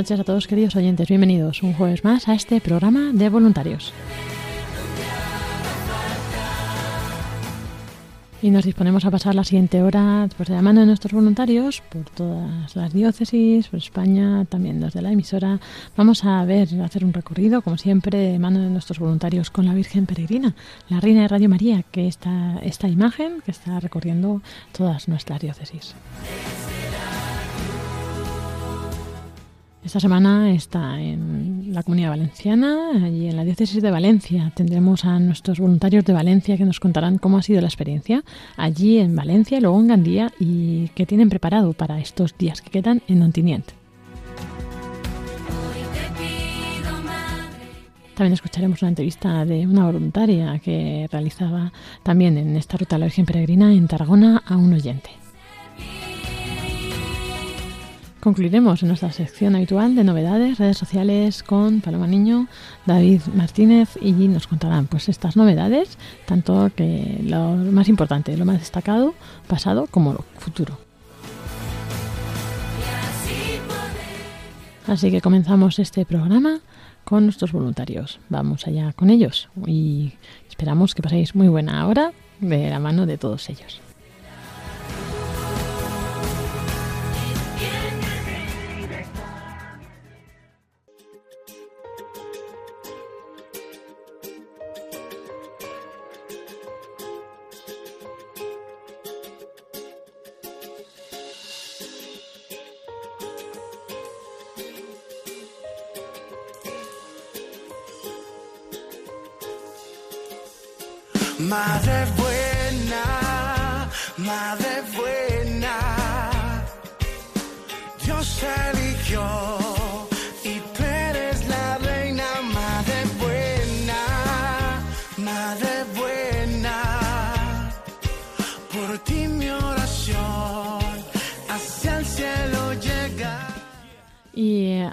Noches a todos queridos oyentes, bienvenidos un jueves más a este programa de voluntarios. Y nos disponemos a pasar la siguiente hora pues, de la mano de nuestros voluntarios por todas las diócesis, por España, también desde la emisora. Vamos a ver, a hacer un recorrido, como siempre, de mano de nuestros voluntarios con la Virgen Peregrina, la Reina de Radio María, que está esta imagen que está recorriendo todas nuestras diócesis. Esta semana está en la Comunidad Valenciana, allí en la Diócesis de Valencia. Tendremos a nuestros voluntarios de Valencia que nos contarán cómo ha sido la experiencia allí en Valencia luego en Gandía y qué tienen preparado para estos días que quedan en Ontinient. También escucharemos una entrevista de una voluntaria que realizaba también en esta ruta de la Virgen Peregrina en Tarragona a un oyente. Concluiremos en nuestra sección habitual de novedades, redes sociales con Paloma Niño, David Martínez y nos contarán pues estas novedades, tanto que lo más importante, lo más destacado, pasado como lo futuro. Así que comenzamos este programa con nuestros voluntarios. Vamos allá con ellos y esperamos que paséis muy buena hora de la mano de todos ellos. Dios eligió y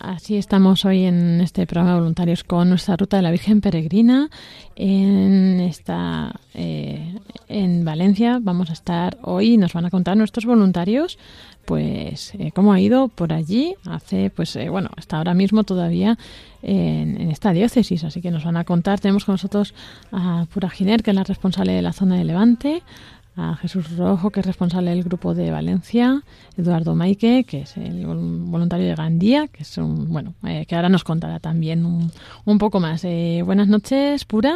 así estamos hoy en este programa de voluntarios con nuestra ruta de la Virgen Peregrina en esta eh, en Valencia. Vamos a estar hoy, nos van a contar nuestros voluntarios, pues eh, cómo ha ido por allí. Hace, pues eh, bueno, hasta ahora mismo todavía en, en esta diócesis, así que nos van a contar. Tenemos con nosotros a Pura Giner, que es la responsable de la zona de Levante a Jesús Rojo, que es responsable del grupo de Valencia, Eduardo Maike, que es el vol- voluntario de Gandía, que es un, bueno, eh, que ahora nos contará también un, un poco más. Eh, buenas noches, Pura.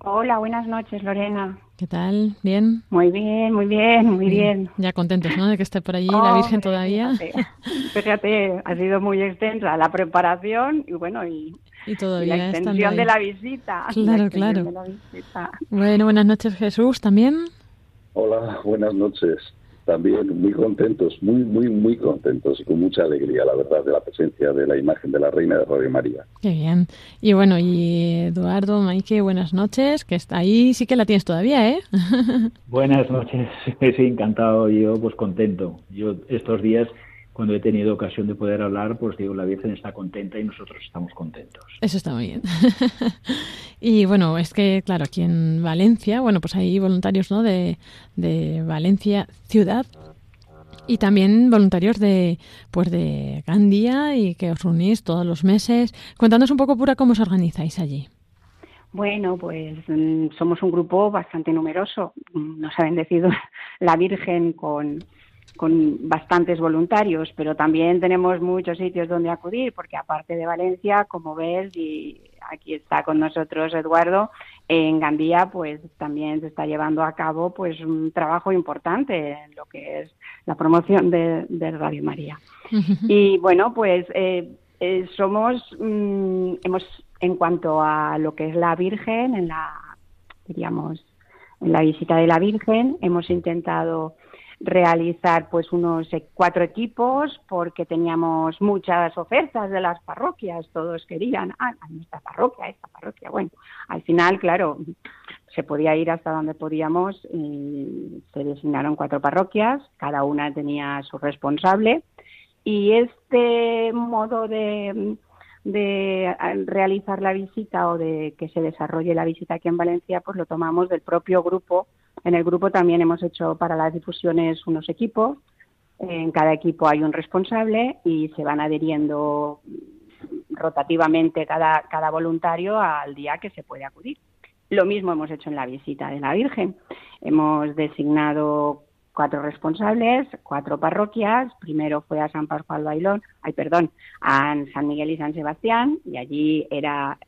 Hola, buenas noches, Lorena. ¿Qué tal? ¿Bien? Muy bien, muy bien, muy bien. Ya contentos, ¿no? De que esté por allí la Virgen todavía. Fíjate, fíjate, ha sido muy extensa la preparación y bueno, y, Y y todavía la extensión de la visita. la Claro, claro. de la visita. Bueno, buenas noches, Jesús, también. Hola, buenas noches. También muy contentos, muy, muy, muy contentos y con mucha alegría, la verdad, de la presencia de la imagen de la Reina de Radio María. Qué bien. Y bueno, y Eduardo, Maike, buenas noches, que está ahí, sí que la tienes todavía, ¿eh? Buenas noches, sí, encantado, yo pues contento. Yo estos días, cuando he tenido ocasión de poder hablar, pues digo, la Virgen está contenta y nosotros estamos contentos. Eso está muy bien. y bueno, es que, claro, aquí en Valencia, bueno, pues hay voluntarios, ¿no? De, de Valencia ciudad y también voluntarios de, pues de Gandía y que os reunís todos los meses. Cuéntanos un poco, Pura, cómo os organizáis allí. Bueno, pues mm, somos un grupo bastante numeroso. Mm, Nos ha bendecido la Virgen con, con bastantes voluntarios, pero también tenemos muchos sitios donde acudir, porque aparte de Valencia, como ves, y aquí está con nosotros Eduardo, en Gandía pues también se está llevando a cabo pues un trabajo importante en lo que es la promoción de, de Radio María. Y bueno, pues eh, eh, somos, mm, hemos, en cuanto a lo que es la Virgen, en la, diríamos, en la visita de la Virgen, hemos intentado realizar pues unos eh, cuatro equipos porque teníamos muchas ofertas de las parroquias, todos querían, ah, a esta parroquia, esta parroquia. Bueno, al final, claro, se podía ir hasta donde podíamos y se designaron cuatro parroquias, cada una tenía su responsable y este modo de, de realizar la visita o de que se desarrolle la visita aquí en Valencia, pues lo tomamos del propio grupo. En el grupo también hemos hecho para las difusiones unos equipos. En cada equipo hay un responsable y se van adheriendo rotativamente cada, cada voluntario al día que se puede acudir. Lo mismo hemos hecho en la visita de la Virgen. Hemos designado cuatro responsables, cuatro parroquias. Primero fue a San Pascual Bailón, ay, perdón, a San Miguel y San Sebastián, y allí era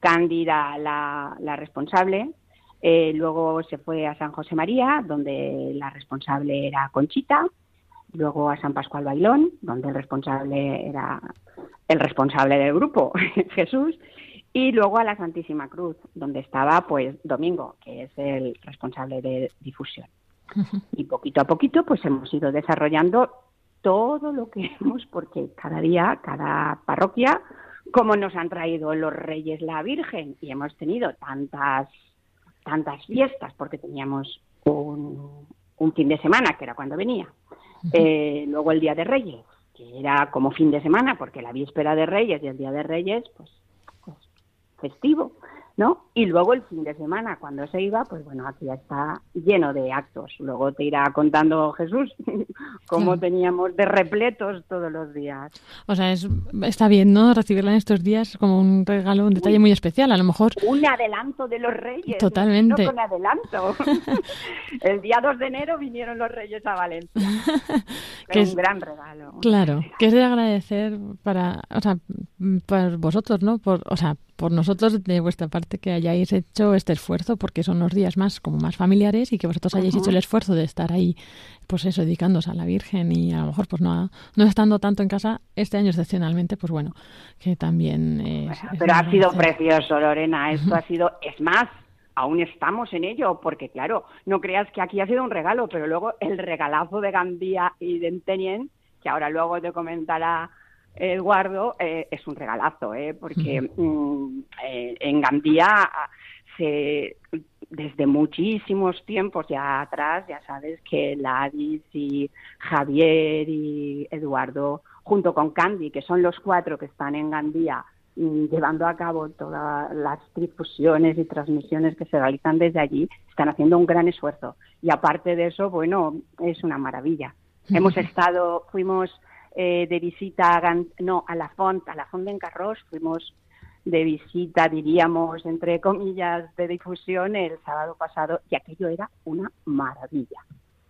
Cándida la, responsable. Eh, luego se fue a San José María, donde la responsable era Conchita. Luego a San Pascual Bailón, donde el responsable era el responsable del grupo, Jesús. Y luego a la Santísima Cruz, donde estaba pues Domingo, que es el responsable de difusión. Y poquito a poquito pues hemos ido desarrollando todo lo que hemos, porque cada día, cada parroquia, como nos han traído los reyes la Virgen, y hemos tenido tantas, tantas fiestas, porque teníamos un, un fin de semana, que era cuando venía, eh, luego el Día de Reyes, que era como fin de semana, porque la víspera de Reyes y el Día de Reyes, pues, pues festivo, ¿no? Y luego el fin de semana, cuando se iba, pues bueno, aquí ya está lleno de actos. Luego te irá contando Jesús cómo teníamos de repletos todos los días. O sea, es, está bien, ¿no? Recibirla en estos días como un regalo, un detalle muy especial. A lo mejor Un adelanto de los reyes. Totalmente. No con adelanto. el día 2 de enero vinieron los reyes a Valencia. Que es- un gran regalo. Claro, que es de agradecer para, o sea, para vosotros, ¿no? Por, o sea, por nosotros de vuestra parte que hayáis hecho este esfuerzo, porque son los días más como más familiares y que vosotros hayáis hecho el esfuerzo de estar ahí, pues eso, dedicándose a la Virgen y a lo mejor pues no, no estando tanto en casa este año excepcionalmente, pues bueno, que también es, es Pero ha sido precioso, Lorena. Esto ha sido, es más, aún estamos en ello, porque claro, no creas que aquí ha sido un regalo, pero luego el regalazo de Gandía y de Entenien, que ahora luego te comentará Eduardo, eh, es un regalazo, ¿eh? porque mm, eh, en Gandía ah, se, desde muchísimos tiempos ya atrás, ya sabes que Ladis y Javier y Eduardo, junto con Candy, que son los cuatro que están en Gandía mm, llevando a cabo todas las difusiones y transmisiones que se realizan desde allí, están haciendo un gran esfuerzo. Y aparte de eso, bueno, es una maravilla. Hemos estado, fuimos eh, de visita a, Gan- no, a la Font, a la Font de Encarrós, fuimos de visita, diríamos, entre comillas, de difusión el sábado pasado y aquello era una maravilla,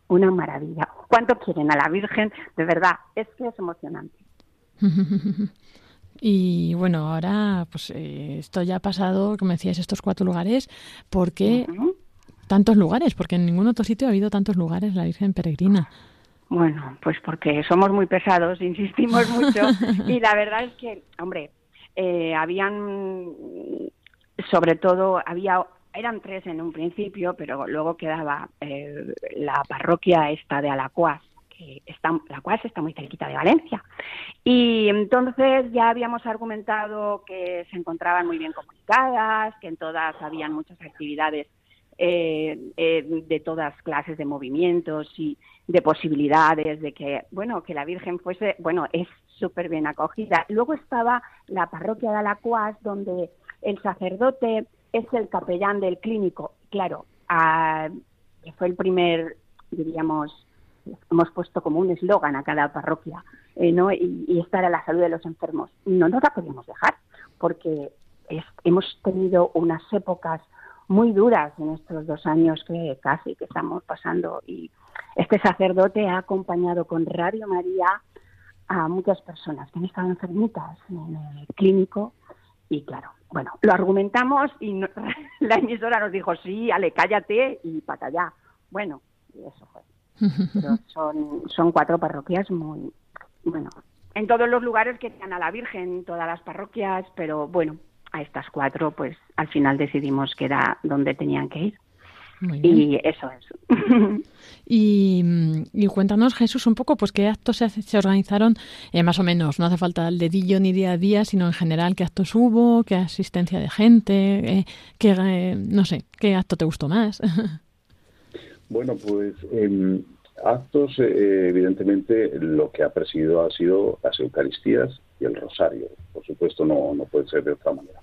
una maravilla. ¿Cuánto quieren a la Virgen? De verdad, es que es emocionante. Y bueno, ahora pues eh, esto ya ha pasado, como decías, estos cuatro lugares, ¿por qué Ujú. tantos lugares? Porque en ningún otro sitio ha habido tantos lugares la Virgen Peregrina. Bueno, pues porque somos muy pesados, insistimos mucho y la verdad es que, hombre, eh, habían, sobre todo, había, eran tres en un principio, pero luego quedaba eh, la parroquia esta de Alacuás, que está, Alacuás está muy cerquita de Valencia. Y entonces ya habíamos argumentado que se encontraban muy bien comunicadas, que en todas habían muchas actividades eh, eh, de todas clases de movimientos y de posibilidades de que, bueno, que la Virgen fuese, bueno, es súper bien acogida. Luego estaba la parroquia de Alacuás, donde el sacerdote es el capellán del clínico. Claro, ah, que fue el primer, diríamos, hemos puesto como un eslogan a cada parroquia, eh, ¿no? Y, y esta era la salud de los enfermos. No nos la podíamos dejar, porque es- hemos tenido unas épocas muy duras en estos dos años que casi que estamos pasando y este sacerdote ha acompañado con Radio María a muchas personas que han estado enfermitas en el clínico y claro, bueno, lo argumentamos y no- la emisora nos dijo, sí, Ale, cállate y para allá. Bueno, y eso fue. Pero son, son cuatro parroquias muy, bueno, en todos los lugares que tengan a la Virgen, todas las parroquias, pero bueno, a estas cuatro, pues al final decidimos que era donde tenían que ir. Muy bien. Y eso es. Y, mm, y cuéntanos, Jesús, un poco, pues qué actos se, se organizaron, eh, más o menos, no hace falta el dedillo ni día a día, sino en general, qué actos hubo, qué asistencia de gente, eh, qué, eh, no sé, qué acto te gustó más. Bueno, pues en actos, eh, evidentemente, lo que ha presidido ha sido las Eucaristías y el Rosario. Por supuesto, no, no puede ser de otra manera.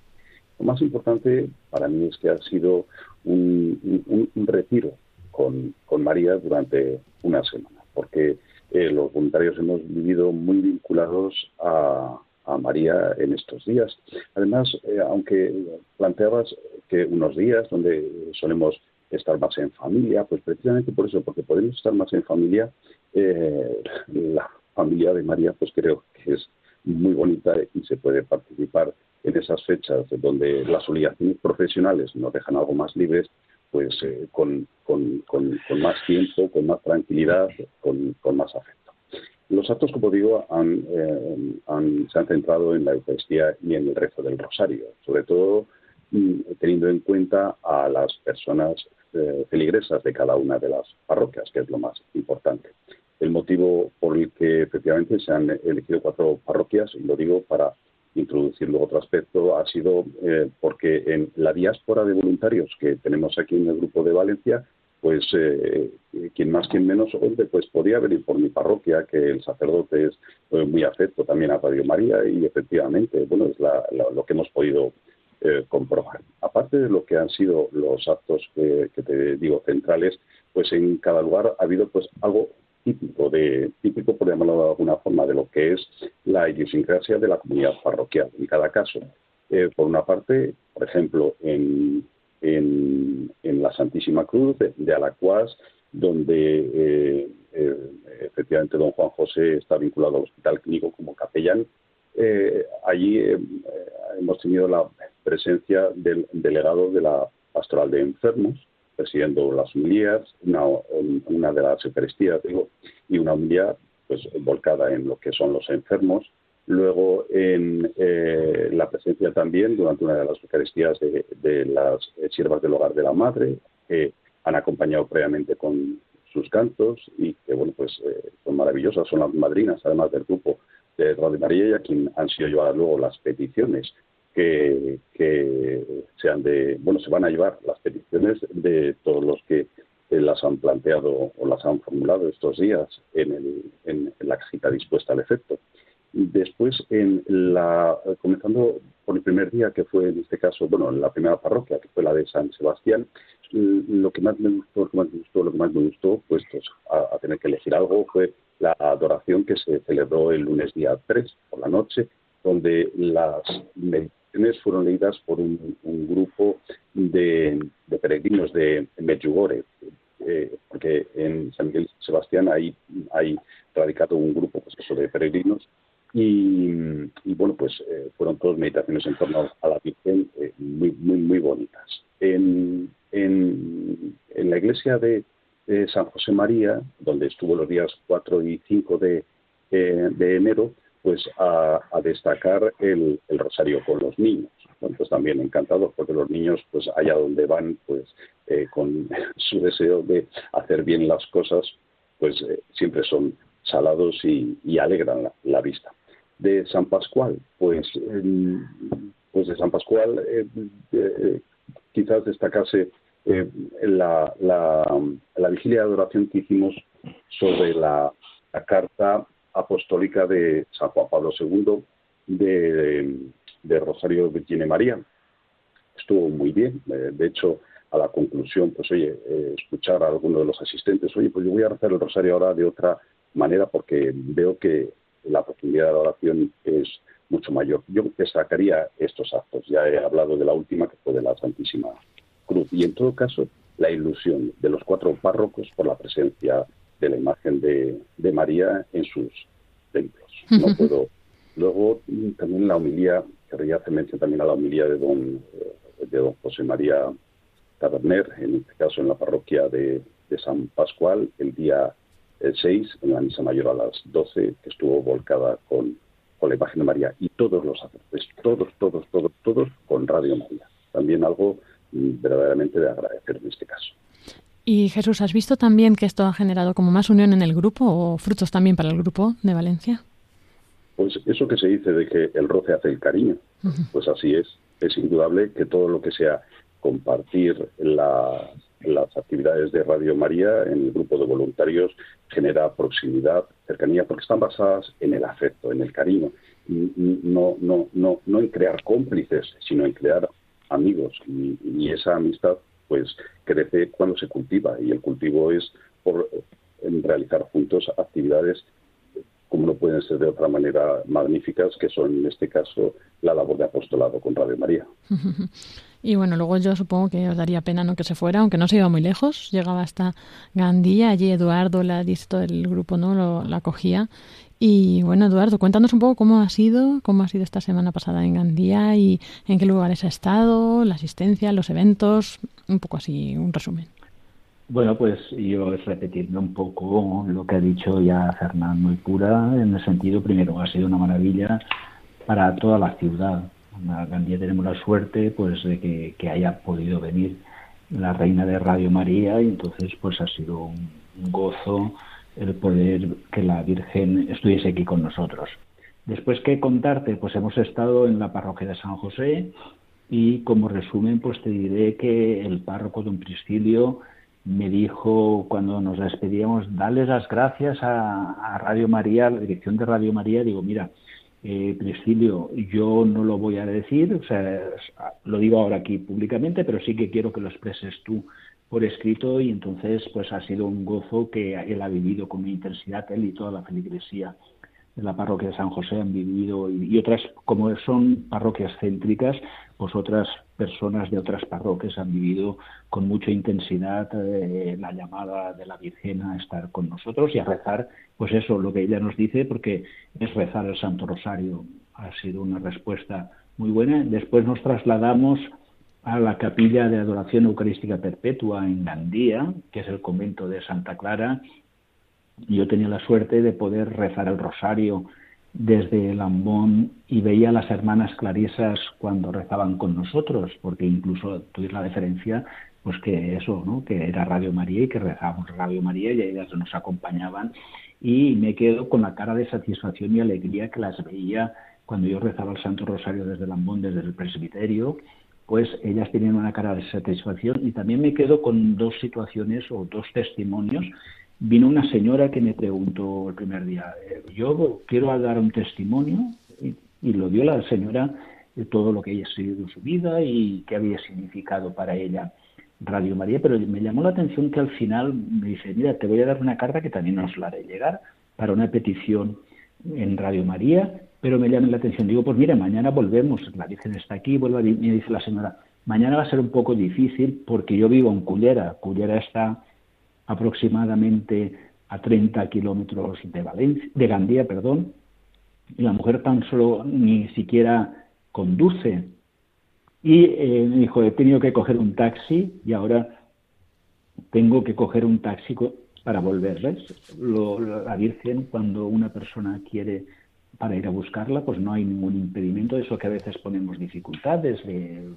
Lo más importante para mí es que ha sido un, un- un retiro con, con María durante una semana, porque eh, los voluntarios hemos vivido muy vinculados a, a María en estos días. Además, eh, aunque planteabas que unos días donde solemos estar más en familia, pues precisamente por eso, porque podemos estar más en familia, eh, la familia de María, pues creo que es muy bonita y se puede participar en esas fechas donde las obligaciones profesionales nos dejan algo más libres, pues eh, con, con- con- más tiempo, con más tranquilidad, con, con más afecto. Los actos, como digo, han, eh, han- se han centrado en la Eucaristía y en el rezo del Rosario, sobre todo mm, teniendo en cuenta a las personas eh, feligresas de cada una de las parroquias, que es lo más importante. El motivo por el que efectivamente se han elegido cuatro parroquias, y lo digo para introducir luego otro aspecto, ha sido eh, porque en la diáspora de voluntarios que tenemos aquí en el grupo de Valencia, pues eh, quien más, quien menos, hombre, pues podía venir por mi parroquia, que el sacerdote es eh, muy afecto también a Radio María y efectivamente, bueno, es la- lo que hemos podido eh, comprobar. Aparte de lo que han sido los actos que, que te digo centrales, pues en cada lugar ha habido pues algo típico de típico por llamarlo de alguna forma de lo que es la idiosincrasia de la comunidad parroquial en cada caso. Eh, por una parte, por ejemplo, en, en, en la Santísima Cruz de, de Alacuás, donde eh, eh, efectivamente don Juan José está vinculado al Hospital Clínico como capellán, eh, allí hemos tenido la presencia del delegado de la Pastoral de Enfermos, presidiendo las homilías, una, una de las Eucaristías, digo, y una homilía pues, volcada en lo que son los enfermos. Luego, en eh, la presencia también, durante una de las Eucaristías, de, las eh, siervas del hogar de la Madre, que han acompañado previamente con sus cantos y que, bueno, pues eh, son maravillosas, son las madrinas, además del grupo de Radio María y a quien han sido llevadas luego las peticiones que, que sean de, bueno, se van a llevar las peticiones de todos los que eh, las han planteado o las han formulado estos días en, el, en, la cita dispuesta al efecto. Después, en la, comenzando por el primer día, que fue en este caso, bueno, en la primera parroquia, que fue la de San Sebastián, lo que más me gustó, lo que más me gustó, lo que más me gustó, puestos a, a tener que elegir algo, fue la adoración que se celebró el lunes día 3 por la noche, donde las meditaciones fueron leídas por un, un grupo de, de, peregrinos de Medjugorje, eh, porque en San Miguel Sebastián hay, hay radicado un grupo pues eso, de peregrinos y, y bueno, pues eh, fueron todas meditaciones en torno a la Virgen eh, muy, muy, muy bonitas. En, en, en la iglesia de, San José María, donde estuvo los días 4 y 5 de, eh, de enero, pues a, destacar el, el, rosario con los niños. Bueno, pues también encantados porque los niños, pues allá donde van, pues eh, con su deseo de hacer bien las cosas, pues eh, siempre son salados y, alegran la, vista. De San Pascual, pues, eh, pues de San Pascual eh, quizás destacase la, la, la, vigilia de adoración que hicimos sobre la, carta apostólica de San Juan Pablo II de, de Rosario Virginia María. Estuvo muy bien, eh, de hecho, a la conclusión, pues oye, eh, escuchar a alguno de los asistentes, oye, pues yo voy a rezar el rosario ahora de otra manera porque veo que la profundidad de la oración es mucho mayor. Yo destacaría estos actos. Ya he hablado de la última, que fue de la Santísima Cruz. Y en todo caso, la ilusión de los cuatro párrocos por la presencia de la imagen de, de María en sus templos. No puedo. Luego, mm, también la homilía, querría hacer mención también a la homilía de don, eh, de don José María Taberner, en este caso en la parroquia de, de San Pascual, el día el 6, en la misa mayor a las 12, que estuvo volcada con, con la imagen de María. Y todos los sacerdotes, todos, todos, todos, todos, con Radio María. También algo mm, verdaderamente de agradecer en este caso. Y Jesús, ¿has visto también que esto ha generado como más unión en el grupo o frutos también para el grupo de Valencia? Pues eso que se dice de que el roce hace el cariño, pues así es. Es indudable que todo lo que sea compartir la- las actividades de Radio María en el grupo de voluntarios genera proximidad, cercanía, porque están basadas en el afecto, en el cariño, no, no, no, no en crear cómplices, sino en crear amigos. Y, y esa amistad pues crece cuando se cultiva, y el cultivo es por realizar juntos actividades como no pueden ser de otra manera magníficas, que son en este caso la labor de apostolado con Radio María. Y bueno, luego yo supongo que os daría pena no que se fuera, aunque no se iba muy lejos, llegaba hasta Gandía, allí Eduardo, la el grupo, ¿no? Lo, la acogía. Y bueno, Eduardo, cuéntanos un poco cómo ha sido, cómo ha sido esta semana pasada en Gandía y en qué lugares ha estado, la asistencia, los eventos, un poco así, un resumen. Bueno, pues yo es repetirme un poco lo que ha dicho ya Fernando y Pura, en el sentido, primero, ha sido una maravilla para toda la ciudad. En Gandía tenemos la suerte pues de que, que haya podido venir la reina de Radio María y entonces pues ha sido un, un gozo el poder que la Virgen estuviese aquí con nosotros. Después, ¿qué contarte? Pues hemos estado en la parroquia de San José y como resumen pues te diré que el párroco don Priscilio me dijo cuando nos despedíamos, darles las gracias a, a, Radio María, a la dirección de Radio María, digo, mira, eh, Priscilio, yo no lo voy a decir, o sea, lo digo ahora aquí públicamente, pero sí que quiero que lo expreses tú por escrito y entonces pues ha sido un gozo que él ha vivido con intensidad, él y toda la feligresía de la parroquia de San José han vivido y, y otras, como son parroquias céntricas, pues otras personas de otras parroquias han vivido con mucha intensidad eh, la llamada de la Virgen a estar con nosotros y a rezar, pues eso, lo que ella nos dice, porque es rezar el Santo Rosario. Ha sido una respuesta muy buena. Después nos trasladamos a la capilla de adoración eucarística perpetua en Gandía, que es el convento de Santa Clara. Yo tenía la suerte de poder rezar el rosario desde el ambón y veía a las hermanas clarisas cuando rezaban con nosotros, porque incluso tuve la deferencia, pues que eso, ¿no? que era Radio María y que rezábamos Radio María y ellas nos acompañaban y me quedo con la cara de satisfacción y alegría que las veía cuando yo rezaba el Santo Rosario desde el ambón, desde el presbiterio, pues ellas tenían una cara de satisfacción. Y también me quedo con dos situaciones o dos testimonios. Vino una señora que me preguntó el primer día, yo quiero dar un testimonio, y, lo dio la señora de todo lo que ella ha sido en su vida y qué había significado para ella Radio María, pero me llamó la atención que al final me dice, mira, te voy a dar una carta que también nos la haré llegar para una petición en Radio María, pero me llama la atención, digo, pues mira, mañana volvemos, la Virgen está aquí, vuelve, me dice la señora, mañana va a ser un poco difícil porque yo vivo en Cullera, Cullera está aproximadamente a 30 kilómetros de Valencia, de Gandía, perdón, y la mujer tan solo ni siquiera conduce. Y eh, me dijo, he tenido que coger un taxi y ahora tengo que coger un taxi para volver. ¿ves? La Virgen, cuando una persona quiere para ir a buscarla, pues no hay ningún impedimento, eso que a veces ponemos dificultades, de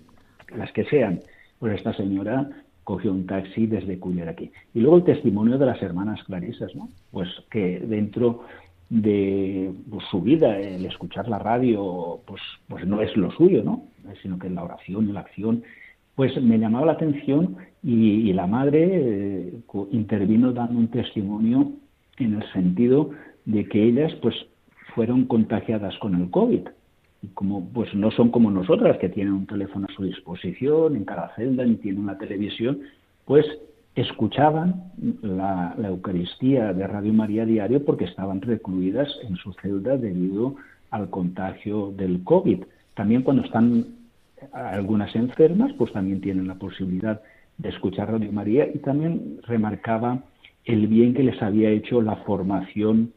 las que sean. Pues esta señora cogió un taxi desde Culler aquí. Y luego el testimonio de las hermanas clarisas, ¿no? Pues que dentro de pues, su vida, el escuchar la radio, pues, pues no es lo suyo, ¿no? Sino que la oración y la acción, pues me llamaba la atención y, y la madre eh, intervino dando un testimonio en el sentido de que ellas, pues, fueron contagiadas con el COVID como pues no son como nosotras que tienen un teléfono a su disposición en cada celda ni tienen una televisión pues escuchaban la, la, Eucaristía de Radio María diario porque estaban recluidas en su celda debido al contagio del COVID. También cuando están algunas enfermas, pues también tienen la posibilidad de escuchar Radio María y también remarcaba el bien que les había hecho la formación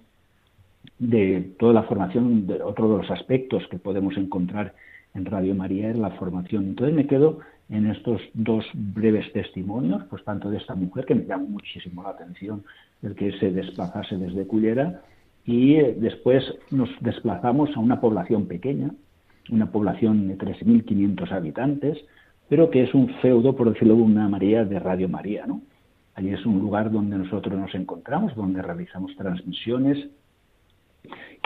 de toda la formación, de otro de los aspectos que podemos encontrar en Radio María es la formación. Entonces me quedo en estos dos breves testimonios, pues tanto de esta mujer que me llama muchísimo la atención, el que se desplazase desde Cullera, y eh, después nos desplazamos a una población pequeña, una población de 3.500 habitantes, pero que es un feudo, por decirlo de una María, de Radio María, ¿no? Allí es un lugar donde nosotros nos encontramos, donde realizamos transmisiones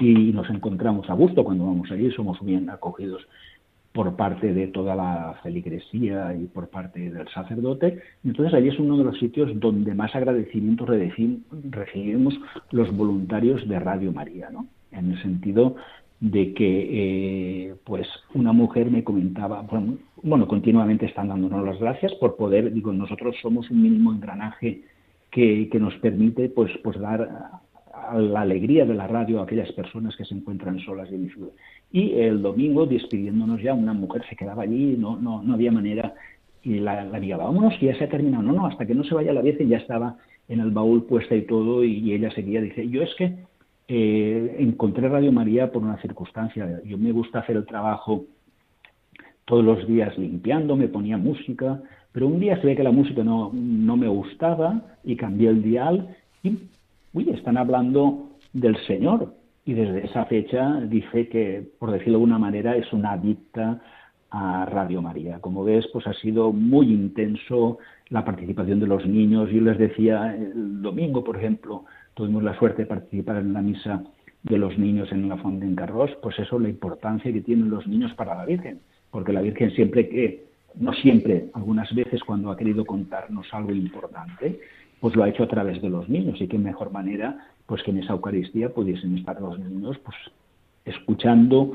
y nos encontramos a gusto cuando vamos allí, somos bien acogidos por parte de toda la feligresía y por parte del sacerdote. Entonces allí es uno de los sitios donde más agradecimiento recibimos los voluntarios de Radio María, ¿no? En el sentido de que eh, pues una mujer me comentaba, bueno, continuamente están dándonos las gracias por poder, digo, nosotros somos un mínimo engranaje que, que nos permite pues, pues dar la alegría de la radio a aquellas personas que se encuentran solas y en Y el domingo, despidiéndonos ya, una mujer se quedaba allí, no, no, no había manera, y la, la diga, vámonos, que ya se ha terminado. No, no, hasta que no se vaya la Virgen ya estaba en el baúl puesta y todo, y, ella seguía, dice, yo es que eh, encontré Radio María por una circunstancia, yo me gusta hacer el trabajo todos los días limpiando, me ponía música, pero un día se ve que la música no, no me gustaba y cambié el dial y uy, están hablando del Señor. Y desde esa fecha dice que, por decirlo de alguna manera, es una adicta a Radio María. Como ves, pues ha sido muy intenso la participación de los niños. Yo les decía el domingo, por ejemplo, tuvimos la suerte de participar en la misa de los niños en la Fonda en Carros, pues eso, la importancia que tienen los niños para la Virgen, porque la Virgen siempre que, no siempre, algunas veces cuando ha querido contarnos algo importante, pues lo ha hecho a través de los niños y qué mejor manera pues que en esa Eucaristía pudiesen estar los niños pues escuchando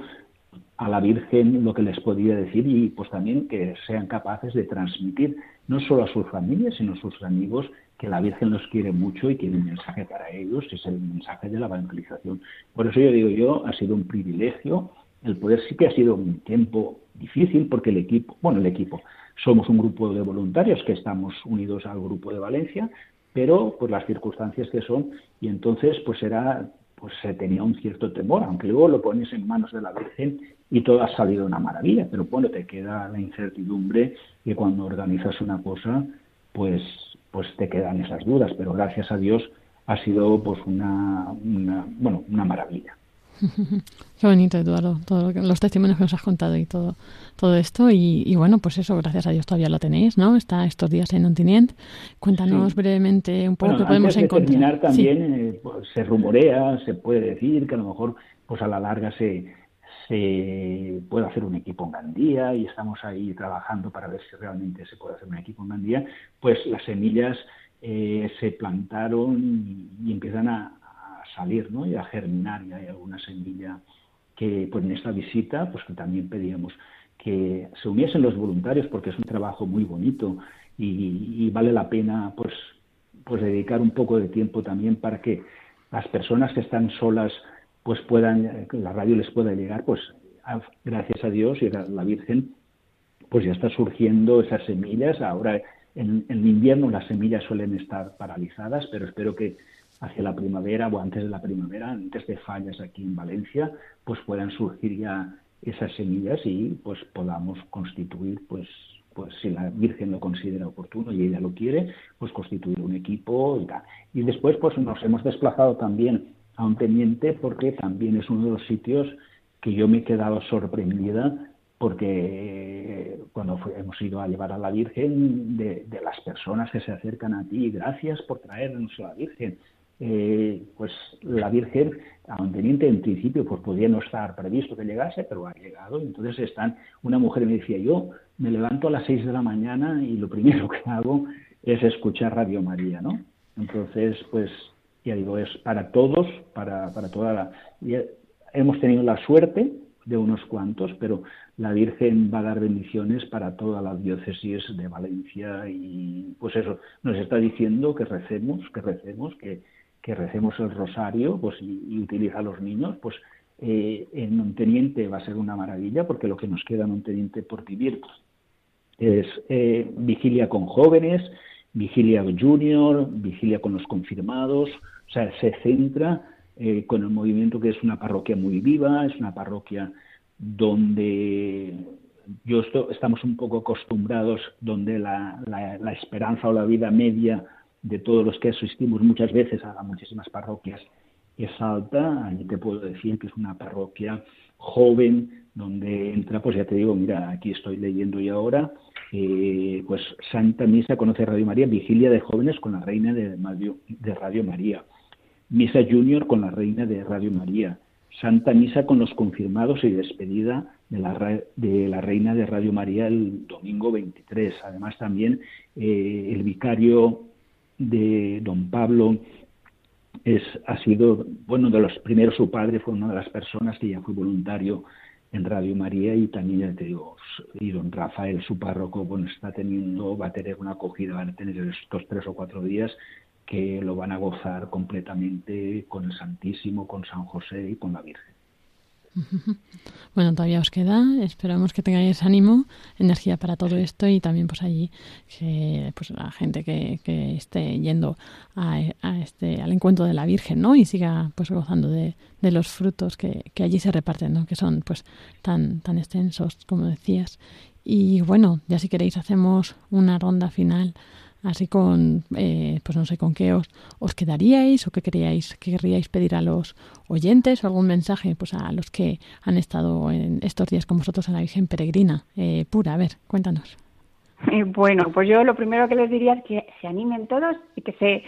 a la Virgen lo que les podía decir y pues también que sean capaces de transmitir no solo a sus familias sino a sus amigos que la Virgen los quiere mucho y que el mensaje para ellos es el mensaje de la evangelización. Por eso yo digo yo, ha sido un privilegio el poder, sí que ha sido un tiempo difícil porque el equipo, bueno, el equipo, somos un grupo de voluntarios que estamos unidos al grupo de Valencia, pero pues las circunstancias que son y entonces pues era pues se tenía un cierto temor, aunque luego lo pones en manos de la Virgen y todo ha salido una maravilla, pero bueno, te queda la incertidumbre que cuando organizas una cosa, pues pues te quedan esas dudas, pero gracias a Dios ha sido pues una, una bueno, una maravilla. Qué bonito, Eduardo, todos los testimonios que nos has contado y todo, todo esto. Y, bueno, pues eso, gracias a Dios todavía lo tenéis, ¿no? Está estos días en Ontinient. Cuéntanos brevemente un poco qué podemos antes de encontrar. terminar también, eh, pues, se rumorea, se puede decir que a lo mejor pues a la larga se, se puede hacer un equipo en Gandía y estamos ahí trabajando para ver si realmente se puede hacer un equipo en Gandía. Pues las semillas eh, se plantaron y empiezan a, salir ¿no? y a germinar. Y hay alguna semilla que pues, en esta visita, pues que también pedíamos que se uniesen los voluntarios porque es un trabajo muy bonito y, vale la pena pues, pues dedicar un poco de tiempo también para que las personas que están solas pues puedan, la radio les pueda llegar, pues gracias a Dios y a la Virgen, pues ya está surgiendo esas semillas. Ahora en, en invierno las semillas suelen estar paralizadas, pero espero que hacia la primavera o antes de la primavera, antes de fallas aquí en Valencia, pues puedan surgir ya esas semillas y pues podamos constituir pues pues si la Virgen lo considera oportuno y ella lo quiere, pues constituir un equipo y tal. Y después pues nos hemos desplazado también a un teniente porque también es uno de los sitios que yo me he quedado sorprendida porque cuando hemos ido a llevar a la Virgen, de, de, las personas que se acercan a ti, gracias por traernos a la Virgen, eh, pues la Virgen, a un teniente en principio pues podía no estar previsto que llegase, pero ha llegado. Entonces están, una mujer me decía, yo me levanto a las 6 de la mañana y lo primero que hago es escuchar Radio María, ¿no? Entonces, pues, ya digo, es para todos, para, para toda la... hemos tenido la suerte de unos cuantos, pero la Virgen va a dar bendiciones para toda la diócesis de Valencia y pues eso, nos está diciendo que recemos, que recemos, que, que recemos el rosario pues, y, utiliza a los niños, pues eh, en un teniente va a ser una maravilla, porque lo que nos queda en un teniente por vivir es eh, vigilia con jóvenes, vigilia junior, vigilia con los confirmados, o sea, se centra eh, con el movimiento que es una parroquia muy viva, es una parroquia donde yo estamos un poco acostumbrados, donde la, esperanza o la vida media de todos los que asistimos muchas veces a, muchísimas parroquias es alta. Allí te puedo decir que es una parroquia joven, donde entra, pues ya te digo, mira, aquí estoy leyendo y ahora, eh, pues Santa Misa conoce Radio María, vigilia de jóvenes con la reina de, de Radio María, Misa Junior con la reina de Radio María, Santa Misa con los confirmados y despedida de la, de la Reina de Radio María el domingo 23. Además también eh, el vicario de don Pablo es, ha sido, bueno, de los primeros, su padre fue una de las personas que ya fue voluntario en Radio María y también ya te digo, y don Rafael, su párroco, bueno, está teniendo, va a tener una acogida, van a tener estos tres o cuatro días que lo van a gozar completamente con el Santísimo, con San José y con la Virgen. Bueno, todavía os queda. Esperamos que tengáis ánimo, energía para todo esto y también pues allí que pues la gente que, que esté yendo a, este al encuentro de la Virgen, ¿no? Y siga pues gozando de, de los frutos que, que, allí se reparten, ¿no? Que son pues tan tan extensos como decías. Y bueno, ya si queréis hacemos una ronda final así con, eh, pues no sé, con qué os, os quedaríais o qué queríais, qué querríais pedir a los oyentes o algún mensaje pues a los que han estado en estos días con vosotros en la Virgen Peregrina. Eh, pura, a ver, cuéntanos. Eh, bueno, pues yo lo primero que les diría es que se animen todos y que se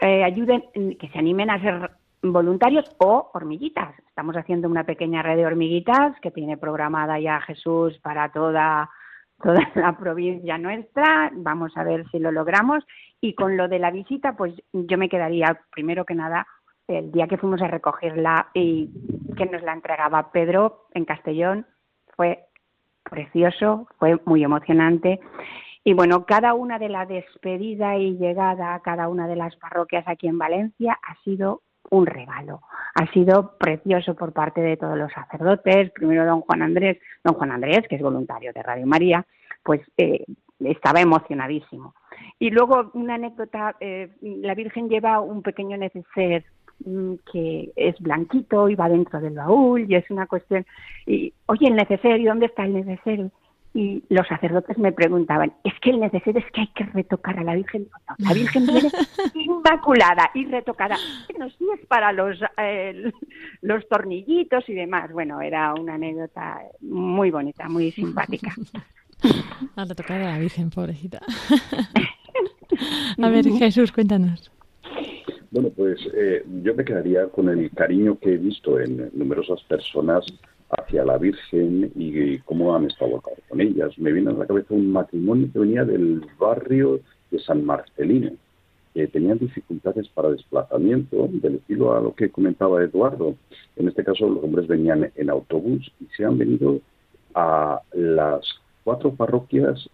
eh, ayuden, que se animen a ser voluntarios o hormiguitas. Estamos haciendo una pequeña red de hormiguitas que tiene programada ya Jesús para toda toda la provincia nuestra, vamos a ver si lo logramos. Y con lo de la visita, pues yo me quedaría, primero que nada, el día que fuimos a recogerla y que nos la entregaba Pedro en Castellón, fue precioso, fue muy emocionante. Y bueno, cada una de la despedida y llegada a cada una de las parroquias aquí en Valencia ha sido un regalo. Ha sido precioso por parte de todos los sacerdotes, primero don Juan Andrés, don Juan Andrés, que es voluntario de Radio María, pues eh, estaba emocionadísimo. Y luego una anécdota, eh, la Virgen lleva un pequeño neceser mm, que es blanquito y va dentro del baúl y es una cuestión, y oye, el neceser, ¿y dónde está el neceser? Y los sacerdotes me preguntaban, es que el neceser es que hay que retocar a la Virgen. la Virgen viene inmaculada y retocada. Bueno, sí es para los, eh, los tornillitos y demás. Bueno, era una anécdota muy bonita, muy simpática. A retocar a la Virgen, pobrecita. a ver, Jesús, cuéntanos. Bueno, pues eh, yo me quedaría con el cariño que he visto en numerosas personas hacia la Virgen y, cómo han estado con ellas. Me viene a la cabeza un matrimonio que venía del barrio de San Marcelino, que tenían dificultades para desplazamiento, del estilo a lo que comentaba Eduardo. En este caso, los hombres venían en autobús y se han venido a las cuatro parroquias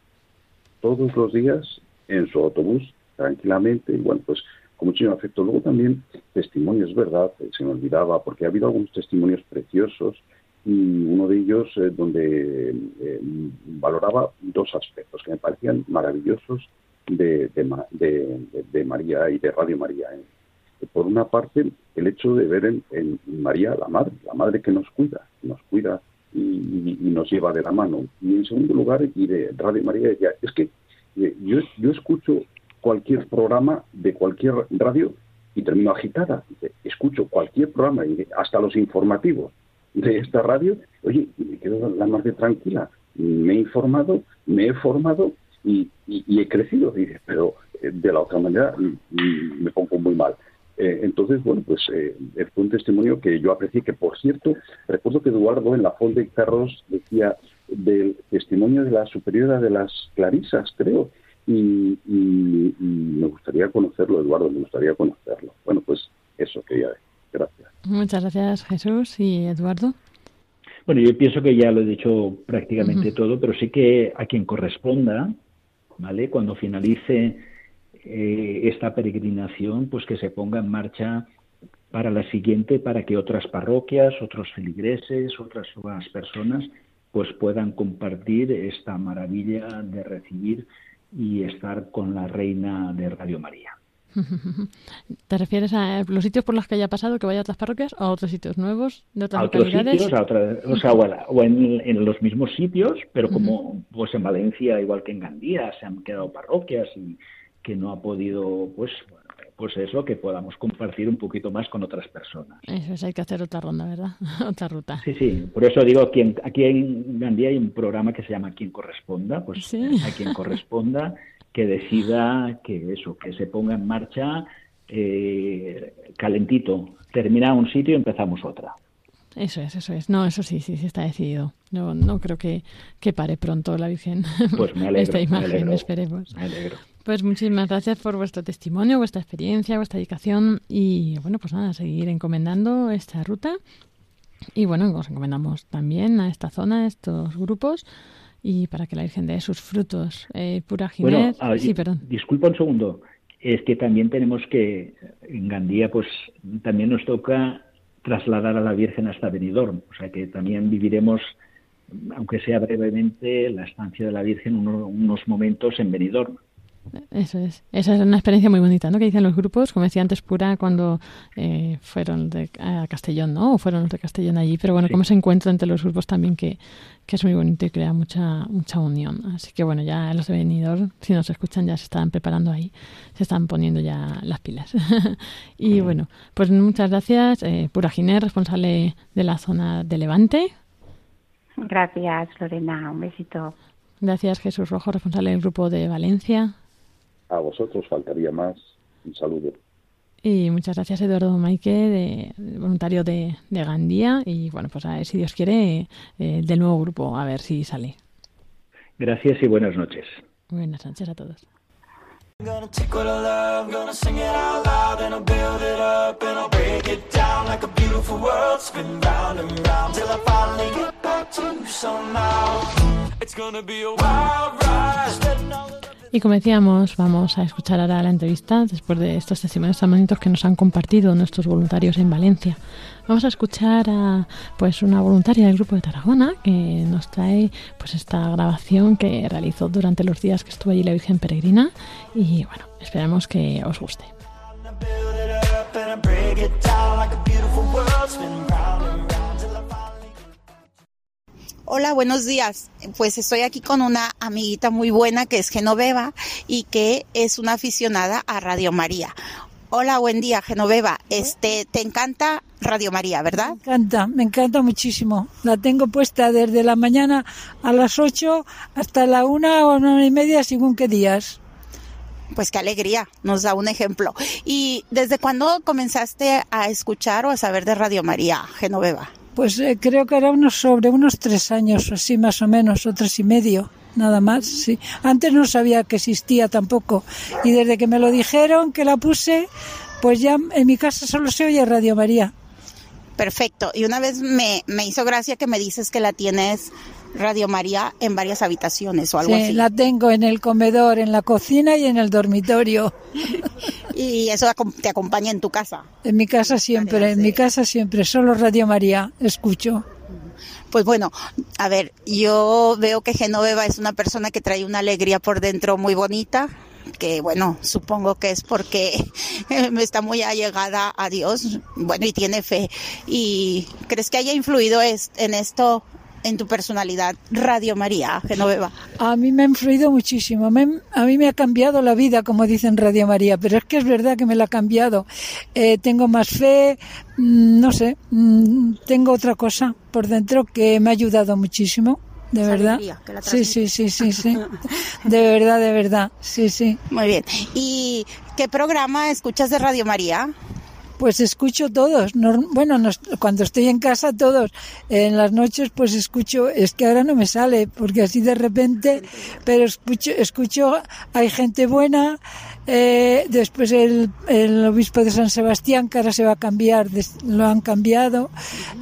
todos los días en su autobús, tranquilamente, y bueno, pues con muchísimo afecto. Luego también testimonios, ¿verdad? Se me olvidaba, porque ha habido algunos testimonios preciosos y uno de ellos eh, donde eh, valoraba dos aspectos que me parecían maravillosos de, de, María y de Radio María. ¿eh? Por una parte, el hecho de ver en, María la Madre, la Madre que nos cuida, nos cuida y, nos lleva de la mano. Y en segundo lugar, y de Radio María, decía, es que yo, yo escucho cualquier programa de cualquier radio y termino agitada. Escucho cualquier programa, hasta los informativos, de esta radio, oye, me quedo la más de tranquila. Me he informado, me he formado y, he crecido. Dice, pero eh, de la otra manera mm, mm, me pongo muy mal. Eh, entonces, bueno, pues eh, fue un testimonio que yo aprecié, que por cierto, recuerdo que Eduardo en la Fol de Carros decía del testimonio de la superiora de las Clarisas, creo, y, y, me gustaría conocerlo, Eduardo, me gustaría conocerlo. Bueno, pues eso quería decir. Gracias. Muchas gracias, Jesús y Eduardo. Bueno, yo pienso que ya lo he dicho prácticamente todo, pero sí que a quien corresponda, ¿vale? Cuando finalice eh, esta peregrinación, pues que se ponga en marcha para la siguiente, para que otras parroquias, otros feligreses, otras nuevas personas, pues puedan compartir esta maravilla de recibir y estar con la reina de Radio María. ¿Te refieres a los sitios por los que haya pasado, que vaya a otras parroquias, o a otros sitios nuevos, de otras a otros localidades? sitios, a otra- o sea, o, en, en los mismos sitios, pero como pues en Valencia, igual que en Gandía, se han quedado parroquias y que no ha podido, pues, pues eso, que podamos compartir un poquito más con otras personas. Eso es, hay que hacer otra ronda, ¿verdad? otra ruta. Sí, sí, por eso digo, quien, aquí en Gandía hay un programa que se llama Quien Corresponda, pues Sí. a quien corresponda que decida que eso, que se ponga en marcha eh, calentito, termina un sitio y empezamos otra. Eso es, eso es. No, eso sí, sí, sí está decidido. No, no creo que, que pare pronto la Virgen. Pues me alegro, Esta me imagen, alegro. esperemos. Me alegro. Pues muchísimas gracias por vuestro testimonio, vuestra experiencia, vuestra dedicación y bueno, pues nada, seguir encomendando esta ruta. Y bueno, os encomendamos también a esta zona, a estos grupos y para que la Virgen dé sus frutos. Eh, pura Bueno, Ginés. ah, sí, perdón. disculpa un segundo. Es que también tenemos que, en Gandía, pues también nos toca trasladar a la Virgen hasta Benidorm. O sea que también viviremos, aunque sea brevemente, la estancia de la Virgen uno- unos momentos en Benidorm. Eso es. Esa es una experiencia muy bonita, ¿no? Que dicen los grupos, como decía antes Pura, cuando eh, fueron de, a Castellón, ¿no? O fueron los de Castellón allí. Pero bueno, Sí. como se encuentra entre los grupos también que, que es muy bonito y crea mucha mucha unión. Así que bueno, ya los de Benidorm, si nos escuchan, ya se están preparando ahí. Se están poniendo ya las pilas. y bueno, pues muchas gracias. Eh, Pura Ginés, responsable de la zona de Levante. Gracias, Lorena. Un besito. Gracias, Jesús Rojo, responsable del grupo de Valencia. A vosotros faltaría más. Un saludo. Y muchas gracias, Eduardo Maike, de, voluntario de, de Gandía. Y bueno, pues a ver si Dios quiere, eh, del nuevo grupo, a ver si sale. Gracias y buenas noches. Buenas noches a todos. Y como decíamos, vamos a escuchar ahora la entrevista después de estos testimonios tan bonitos que nos han compartido nuestros voluntarios en Valencia. Vamos a escuchar a pues una voluntaria del grupo de Tarragona que nos trae pues esta grabación que realizó durante los días que estuvo allí la Virgen Peregrina y bueno, esperamos que os guste. Hola, buenos días. Pues estoy aquí con una amiguita muy buena que es Genoveva y que es una aficionada a Radio María. Hola, buen día, Genoveva. Este, te encanta Radio María, ¿verdad? Me encanta, me encanta muchísimo. La tengo puesta desde la mañana a las 8 hasta la una o una y media según qué días. Pues qué alegría, nos da un ejemplo. ¿Y desde cuándo comenzaste a escuchar o a saber de Radio María, Genoveva? Pues eh, creo que era unos sobre unos tres años o así más o menos, o tres y medio, nada más, sí. Antes no sabía que existía tampoco. Y desde que me lo dijeron, que la puse, pues ya en mi casa solo se oye Radio María. Perfecto. Y una vez me, me hizo gracia que me dices que la tienes Radio María en varias habitaciones o algo Sí, así. la tengo en el comedor, en la cocina y en el dormitorio. Y eso te acompaña en tu casa. En mi casa siempre, en mi casa siempre, solo Radio María escucho. Pues bueno, a ver, yo veo que Genoveva es una persona que trae una alegría por dentro muy bonita, que bueno, supongo que es porque está muy allegada a Dios, bueno, y tiene fe. ¿Y crees que haya influido en esto, en tu personalidad, Radio María, Genoveva? A mí me ha influido muchísimo. Me- a mí me ha cambiado la vida, como dicen Radio María, pero es que es verdad que me la ha cambiado. Eh, tengo más fe, mm, no sé, mm, tengo otra cosa por dentro que me ha ayudado muchísimo, de verdad. Sí, sí, sí, sí, sí. De verdad, de verdad. Sí, sí. Muy bien. ¿Y qué programa escuchas de Radio María? Pues escucho todos. Bueno, nos- cuando estoy en casa todos. En las noches pues escucho, es que ahora no me sale, porque así de repente, pero escucho, escucho, hay gente buena. eh, después el, el obispo de San Sebastián, que ahora se va a cambiar, des- lo han cambiado.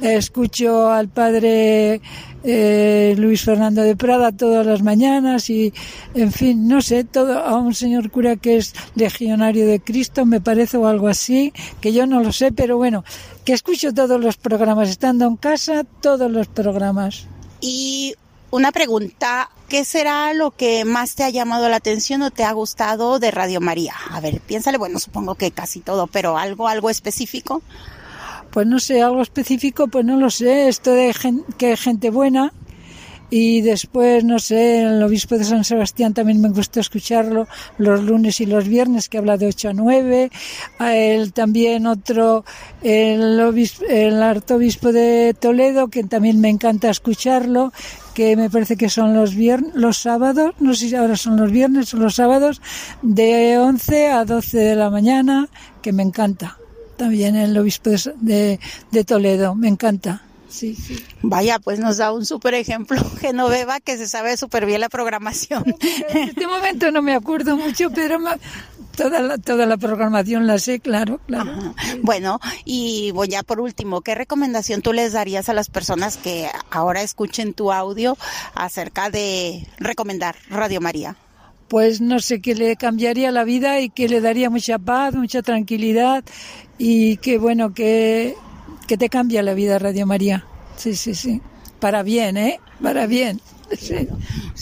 Eh, escucho al padre eh, Luis Fernando de Prada todas las mañanas y, en fin, no sé, todo a un señor cura que es legionario de Cristo, me parece, o algo así, que yo no lo sé, pero bueno, que escucho todos los programas, estando en casa, todos los programas. Y una pregunta, ¿qué será lo que más te ha llamado la atención o te ha gustado de Radio María? A ver, piénsale, bueno, supongo que casi todo, pero algo, algo específico. Pues no sé, algo específico, pues no lo sé, esto de gen- que gente buena. Y después, no sé, el obispo de San Sebastián también me gusta escucharlo los lunes y los viernes, que habla de 8 a 9. A él también otro, el, obis- el arzobispo de Toledo, que también me encanta escucharlo, que me parece que son los viernes, los sábados, no sé si ahora son los viernes o los sábados, de 11 a 12 de la mañana, que me encanta. También el obispo de, de, Toledo, me encanta. Sí, sí. Vaya, pues nos da un súper ejemplo Genoveva que se sabe súper bien la programación. En este momento no me acuerdo mucho, pero toda la, toda la programación la sé, claro, claro. Bueno, y voy ya por último, ¿qué recomendación tú les darías a las personas que ahora escuchen tu audio acerca de recomendar Radio María? Pues no sé, que le cambiaría la vida y que le daría mucha paz, mucha tranquilidad y que bueno, que, que te cambia la vida Radio María. Sí, sí, sí. Para bien, ¿eh? Para bien. Sí.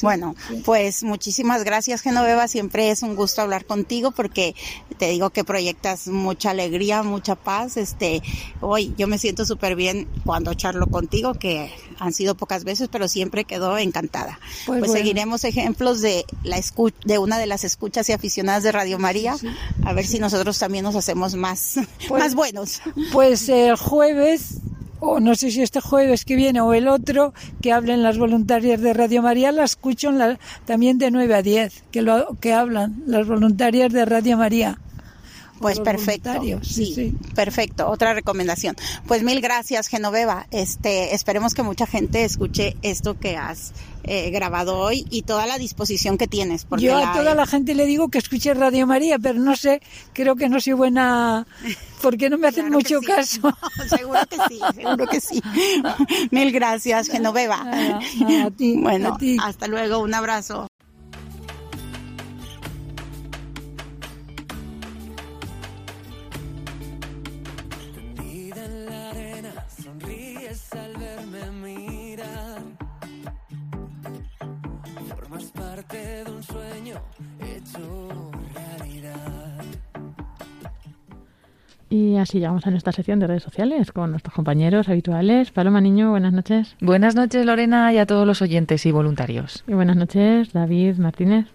Bueno, pues muchísimas gracias Genoveva, siempre es un gusto hablar contigo porque te digo que proyectas mucha alegría, mucha paz. Este, hoy yo me siento súper bien cuando charlo contigo, que han sido pocas veces, pero siempre quedo encantada. Pues Pues, bueno. seguiremos ejemplos de la escu- de una de las escuchas y aficionadas de Radio María, a ver si nosotros también nos hacemos más, Pues- más buenos. Pues el jueves, o no sé si este jueves que viene o el otro, que hablen las voluntarias de Radio María, la escucho en la- también de 9 a 10, que, lo, que hablan las voluntarias de Radio María. Pues perfecto. Sí, sí, perfecto. Otra recomendación. Pues mil gracias, Genoveva. Este, esperemos que mucha gente escuche esto que has eh, grabado hoy y toda la disposición que tienes. Porque Yo a toda la gente le digo que escuche Radio María, pero no sé, creo que no soy buena, porque no me hacen Claro mucho sí. caso. seguro que sí, seguro que sí. Mil gracias, Genoveva. Nada, a ti, bueno, a ti. hasta luego. Un abrazo. Y así llegamos a nuestra sección de redes sociales con nuestros compañeros habituales. Paloma Niño, buenas noches. Buenas noches, Lorena, y a todos los oyentes y voluntarios. Y buenas noches, David Martínez.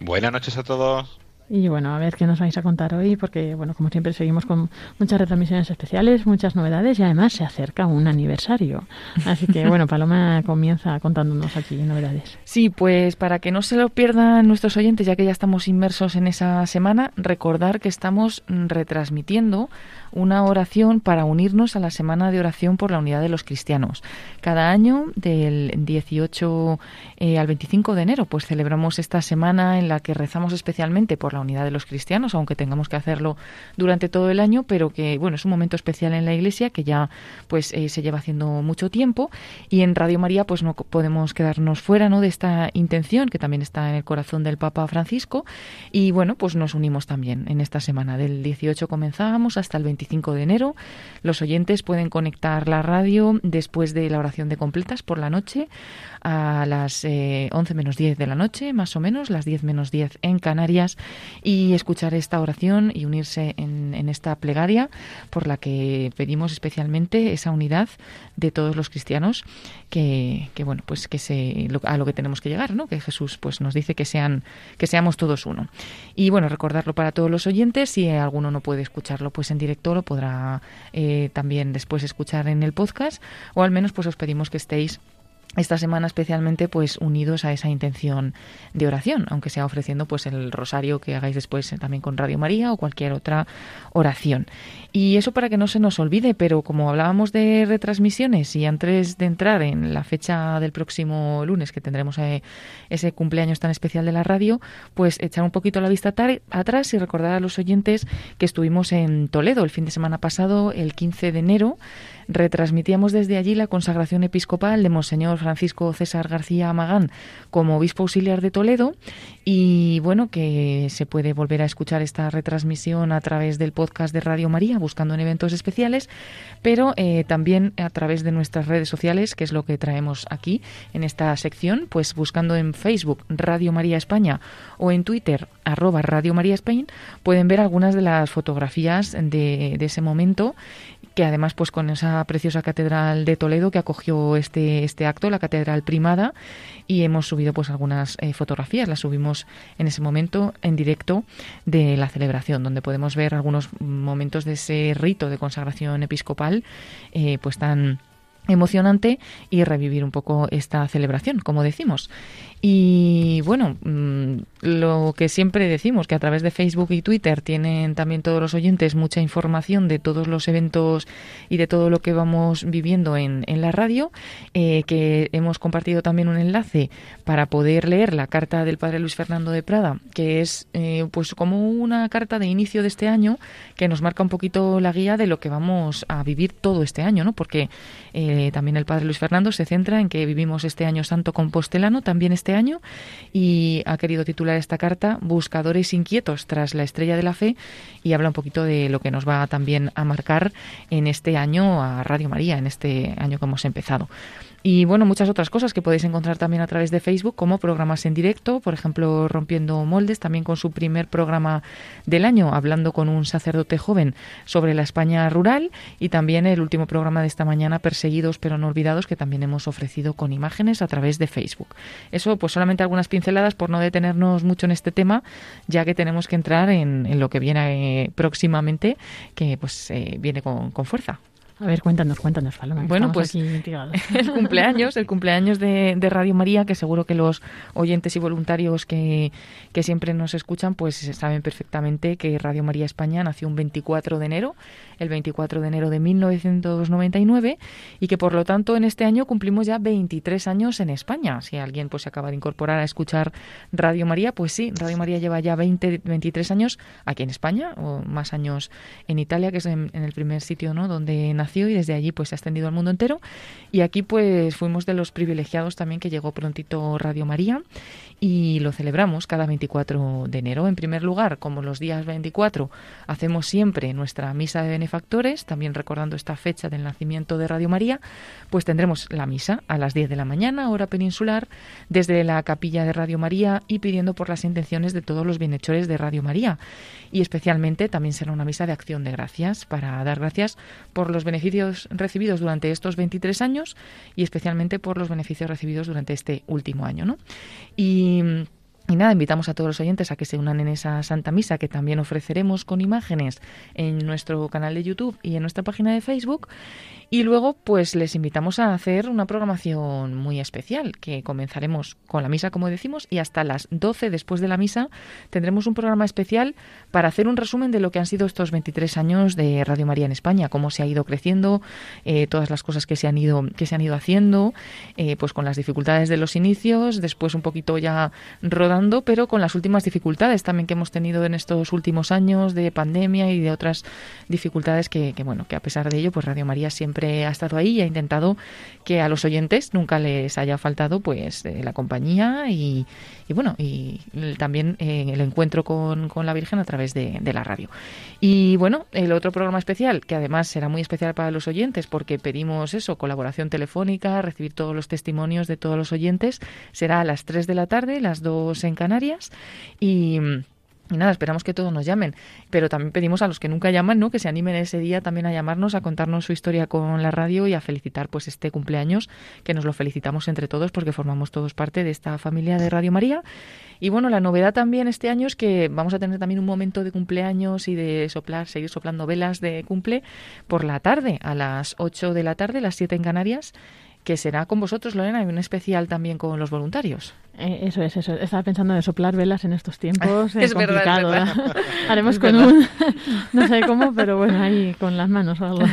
Buenas noches a todos. Y bueno, a ver qué nos vais a contar hoy, porque bueno, como siempre seguimos con muchas retransmisiones especiales, muchas novedades y además se acerca un aniversario. Así que bueno, Paloma comienza contándonos aquí novedades. Sí, pues para que no se lo pierdan nuestros oyentes, ya que ya estamos inmersos en esa semana, recordar que estamos retransmitiendo una oración para unirnos a la Semana de Oración por la Unidad de los Cristianos. Cada año, del 18 eh, al 25 de enero, pues celebramos esta semana en la que rezamos especialmente por la unidad de los cristianos, aunque tengamos que hacerlo durante todo el año, pero que bueno, es un momento especial en la Iglesia que ya pues eh, se lleva haciendo mucho tiempo y en Radio María pues no podemos quedarnos fuera, ¿no? de esta intención que también está en el corazón del Papa Francisco y bueno, pues nos unimos también en esta semana. Del 18 comenzamos hasta el 25 de enero. Los oyentes pueden conectar la radio después de la oración de completas por la noche a las eh, 11 menos 10 de la noche, más o menos, las 10 menos 10 en Canarias, y escuchar esta oración y unirse en, en esta plegaria por la que pedimos especialmente esa unidad de todos los cristianos que, bueno, pues que se, lo- a lo que tenemos que llegar, ¿no? Que Jesús pues nos dice que sean, que seamos todos uno. Y bueno, recordarlo para todos los oyentes, si alguno no puede escucharlo pues en directo, lo podrá eh, también después escuchar en el podcast, o al menos pues os pedimos que estéis esta semana especialmente pues unidos a esa intención de oración, aunque sea ofreciendo pues el rosario que hagáis después también con Radio María o cualquier otra oración. Y eso para que no se nos olvide, pero como hablábamos de retransmisiones y antes de entrar en la fecha del próximo lunes que tendremos eh, ese cumpleaños tan especial de la radio, pues echar un poquito la vista atrás y recordar a los oyentes que estuvimos en Toledo el fin de semana pasado, el 15 de enero, retransmitíamos desde allí la consagración episcopal de Monseñor Francisco César García Magán como obispo auxiliar de Toledo y bueno, que se puede volver a escuchar esta retransmisión a través del podcast de Radio María, buscando en eventos especiales, pero eh, también a través de nuestras redes sociales, que es lo que traemos aquí en esta sección, pues buscando en Facebook Radio María España o en Twitter arroba Radio María España, pueden ver algunas de las fotografías de, de ese momento que además pues con esa preciosa catedral de Toledo que acogió este este acto, la catedral primada y hemos subido pues algunas eh, fotografías, las subimos en ese momento en directo de la celebración donde podemos ver algunos momentos de ese rito de consagración episcopal eh, pues tan emocionante y revivir un poco esta celebración, como decimos. Y bueno, mm, lo que siempre decimos, que a través de Facebook y Twitter tienen también todos los oyentes mucha información de todos los eventos y de todo lo que vamos viviendo en, en la radio, eh, que hemos compartido también un enlace para poder leer la carta del Padre Luis Fernando de Prada, que es eh, pues como una carta de inicio de este año que nos marca un poquito la guía de lo que vamos a vivir todo este año, ¿no? Porque eh, también el Padre Luis Fernando se centra en que vivimos este año santo compostelano, también este año y ha querido titular esta carta Buscadores inquietos tras la estrella de la fe y habla un poquito de lo que nos va también a marcar en este año a Radio María, en este año que hemos empezado. Y bueno, muchas otras cosas que podéis encontrar también a través de Facebook, como programas en directo, por ejemplo, Rompiendo Moldes, también con su primer programa del año, hablando con un sacerdote joven sobre la España rural, y también el último programa de esta mañana, Perseguidos pero no olvidados, que también hemos ofrecido con imágenes a través de Facebook. Eso, pues solamente algunas pinceladas por no detenernos mucho en este tema, ya que tenemos que entrar en, lo que viene eh, próximamente, que pues eh, viene con, con fuerza. A ver, cuéntanos, cuéntanos, Paloma. Bueno, pues el cumpleaños, el cumpleaños de, de Radio María, que seguro que los oyentes y voluntarios que, que siempre nos escuchan, pues saben perfectamente que Radio María España nació un 24 de enero, el 24 de enero de 1999, y que por lo tanto en este año cumplimos ya 23 años en España. Si alguien pues se acaba de incorporar a escuchar Radio María, pues sí, Radio María lleva ya 20, 23 años aquí en España, o más años en Italia, que es en, en el primer sitio ¿no? donde nació y desde allí pues se ha extendido al mundo entero. Y aquí pues fuimos de los privilegiados también que llegó prontito Radio María y lo celebramos cada 24 de enero. En primer lugar, como los días 24, hacemos siempre nuestra misa de benefactores, también recordando esta fecha del nacimiento de Radio María, pues tendremos la misa a las 10 de la mañana, hora peninsular, desde la capilla de Radio María y pidiendo por las intenciones de todos los bienhechores de Radio María. Y especialmente también será una misa de acción de gracias para dar gracias por los beneficios recibidos durante estos 23 años y especialmente por los beneficios recibidos durante este último año. ¿no? Y y nada, invitamos a todos los oyentes a que se unan en esa Santa Misa que también ofreceremos con imágenes en nuestro canal de YouTube y en nuestra página de Facebook. Y luego, pues les invitamos a hacer una programación muy especial, que comenzaremos con la misa, como decimos, y hasta las 12 después de la misa tendremos un programa especial para hacer un resumen de lo que han sido estos 23 años de Radio María en España, cómo se ha ido creciendo, eh, todas las cosas que se han ido, que se han ido haciendo, eh, pues con las dificultades de los inicios, después un poquito ya rodando, pero con las últimas dificultades también que hemos tenido en estos últimos años de pandemia y de otras dificultades que, bueno, que a pesar de ello, pues Radio María siempre ha estado ahí y ha intentado que a los oyentes nunca les haya faltado pues eh, la compañía y, y bueno y también eh, el encuentro con, con la Virgen a través de, de la radio. Y bueno el otro programa especial que además será muy especial para los oyentes porque pedimos eso colaboración telefónica recibir todos los testimonios de todos los oyentes será a las 3 de la tarde las 2 en Canarias y nada, esperamos que todos nos llamen, pero también pedimos a los que nunca llaman, ¿no? Que se animen ese día también a llamarnos, a contarnos su historia con la radio y a felicitar pues este cumpleaños, que nos lo felicitamos entre todos porque formamos todos parte de esta familia de Radio María. Y bueno, la novedad también este año es que vamos a tener también un momento de cumpleaños y de soplar, seguir soplando velas de cumple por la tarde, a las 8 de la tarde, las 7 en Canarias, que será con vosotros, Lorena, y un especial también con los voluntarios. Eh, eso es, eso. Estaba pensando en soplar velas en estos tiempos. eh, Es verdad, es complicado, verdad. Haremos Es con verdad. un. no sé cómo, pero bueno, ahí con las manos o algo.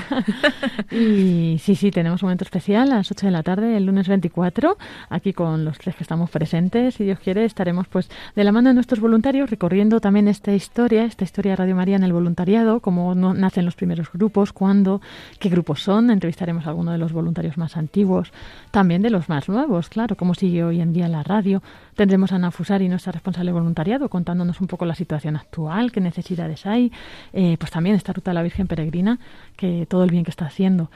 y sí, sí, tenemos un momento especial a las 8 de la tarde, el lunes 24, aquí con los tres que estamos presentes. Si Dios quiere, estaremos pues de la mano de nuestros voluntarios recorriendo también esta historia, esta historia de Radio María en el voluntariado, cómo no- nacen los primeros grupos, cuándo, qué grupos son. Entrevistaremos a alguno de los voluntarios más antiguos, también de los más nuevos, claro, cómo sigue hoy en día la radio. Tendremos a Ana Fusari, nuestra responsable de voluntariado, contándonos un poco la situación actual, qué necesidades hay, eh, pues también esta ruta de la Virgen Peregrina, que todo el bien que está haciendo.